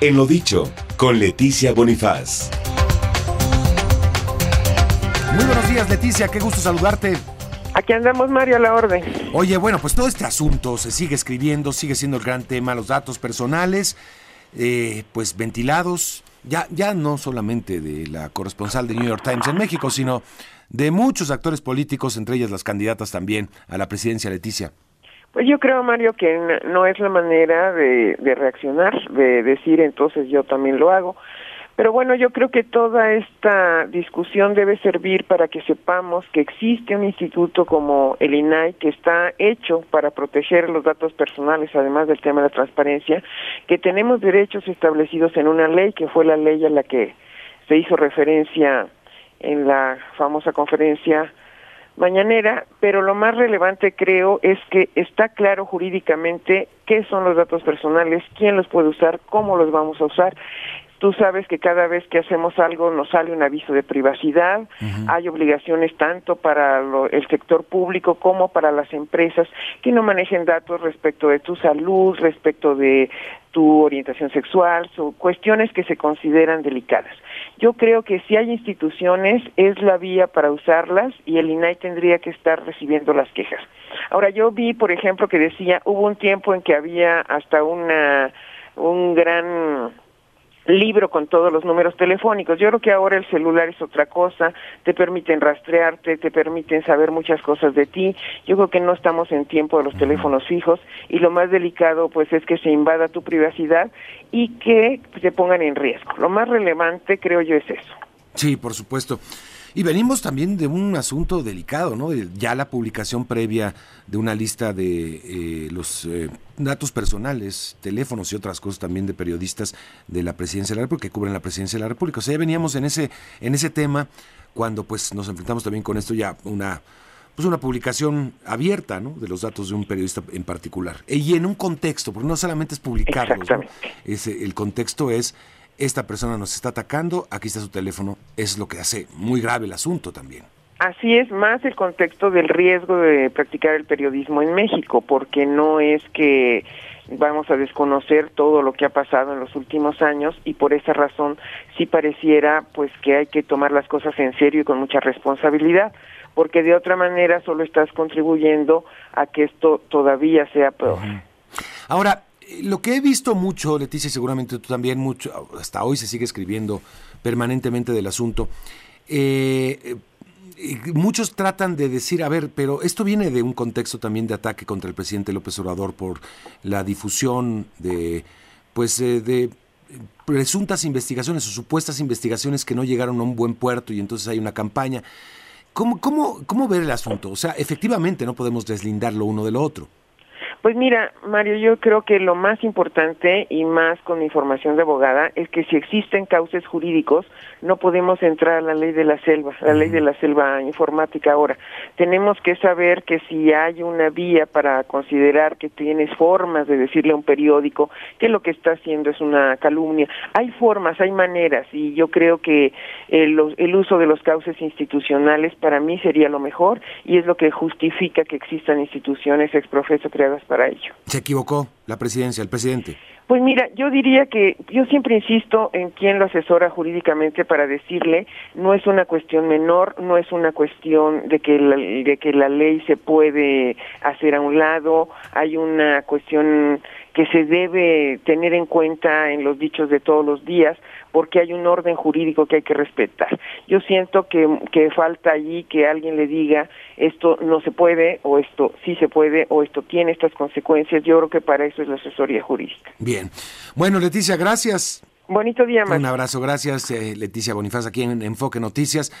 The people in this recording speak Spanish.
En lo dicho, con Leticia Bonifaz. Muy buenos días, Leticia, qué gusto saludarte. Aquí andamos, Mario, a la orden. Oye, bueno, pues todo este asunto se sigue escribiendo, sigue siendo el gran tema, los datos personales, eh, pues ventilados, ya, ya no solamente de la corresponsal de New York Times en México, sino de muchos actores políticos, entre ellas las candidatas también a la presidencia, Leticia. Pues yo creo, Mario, que no es la manera de, reaccionar, de decir entonces yo también lo hago. Pero bueno, yo creo que toda esta discusión debe servir para que sepamos que existe un instituto como el INAI que está hecho para proteger los datos personales, además del tema de la transparencia, que tenemos derechos establecidos en una ley que fue la ley a la que se hizo referencia en la famosa conferencia mañanera, pero lo más relevante creo es que está claro jurídicamente qué son los datos personales, quién los puede usar, cómo los vamos a usar. Tú sabes que cada vez que hacemos algo nos sale un aviso de privacidad, hay obligaciones tanto para el sector público como para las empresas que no manejen datos respecto de tu salud, respecto de tu orientación sexual, son cuestiones que se consideran delicadas. Yo creo que si hay instituciones es la vía para usarlas y el INAI tendría que estar recibiendo las quejas. Ahora yo vi, por ejemplo, que decía, hubo un tiempo en que había hasta una un gran libro con todos los números telefónicos. Yo creo que ahora el celular es otra cosa, te permiten rastrearte, te permiten saber muchas cosas de ti. Yo creo que no estamos en tiempo de los teléfonos fijos y lo más delicado pues es que se invada tu privacidad y que se pongan en riesgo. Lo más relevante creo yo es eso. Sí, por supuesto. Y venimos también de un asunto delicado, ¿no? Ya la publicación previa de una lista de eh, los eh, datos personales, teléfonos y otras cosas también de periodistas de la Presidencia de la República que cubren la Presidencia de la República. O sea, ya veníamos en ese en ese tema cuando pues nos enfrentamos también con esto ya una pues una publicación abierta, ¿no? De los datos de un periodista en particular. Y en un contexto, porque no solamente es publicarlos, ¿no? el contexto es esta persona nos está atacando, aquí está su teléfono, es lo que hace muy grave el asunto también. Así es, más el contexto del riesgo de practicar el periodismo en México, porque no es que vamos a desconocer todo lo que ha pasado en los últimos años y por esa razón sí pareciera pues que hay que tomar las cosas en serio y con mucha responsabilidad, porque de otra manera solo estás contribuyendo a que esto todavía sea peor. Ahora, lo que he visto mucho, Leticia, seguramente tú también, mucho, hasta hoy se sigue escribiendo permanentemente del asunto. Eh, eh, muchos tratan de decir, a ver, pero esto viene de un contexto también de ataque contra el presidente López Obrador por la difusión de, pues, eh, de presuntas investigaciones o supuestas investigaciones que no llegaron a un buen puerto y entonces hay una campaña. ¿Cómo, cómo, cómo ver el asunto? O sea, efectivamente no podemos deslindar lo uno de lo otro. Pues mira, Mario, yo creo que lo más importante y más con información de abogada es que si existen cauces jurídicos, no podemos entrar a la ley de la selva, la ley de la selva informática ahora. Tenemos que saber que si hay una vía para considerar que tienes formas de decirle a un periódico que lo que está haciendo es una calumnia, hay formas, hay maneras y yo creo que el, el uso de los cauces institucionales para mí sería lo mejor y es lo que justifica que existan instituciones exprofeso creadas para ello. ¿Se equivocó la presidencia, el presidente? Pues mira, yo diría que yo siempre insisto en quien lo asesora jurídicamente para decirle no es una cuestión menor, no es una cuestión de que la, de que la ley se puede hacer a un lado, hay una cuestión que se debe tener en cuenta en los dichos de todos los días, porque hay un orden jurídico que hay que respetar. Yo siento que, que falta allí que alguien le diga esto no se puede o esto sí se puede o esto tiene estas consecuencias. Yo creo que para eso es la asesoría jurídica. Bien. Bueno, Leticia, gracias. Bonito día, más. Un abrazo, gracias, eh, Leticia Bonifaz, aquí en Enfoque Noticias.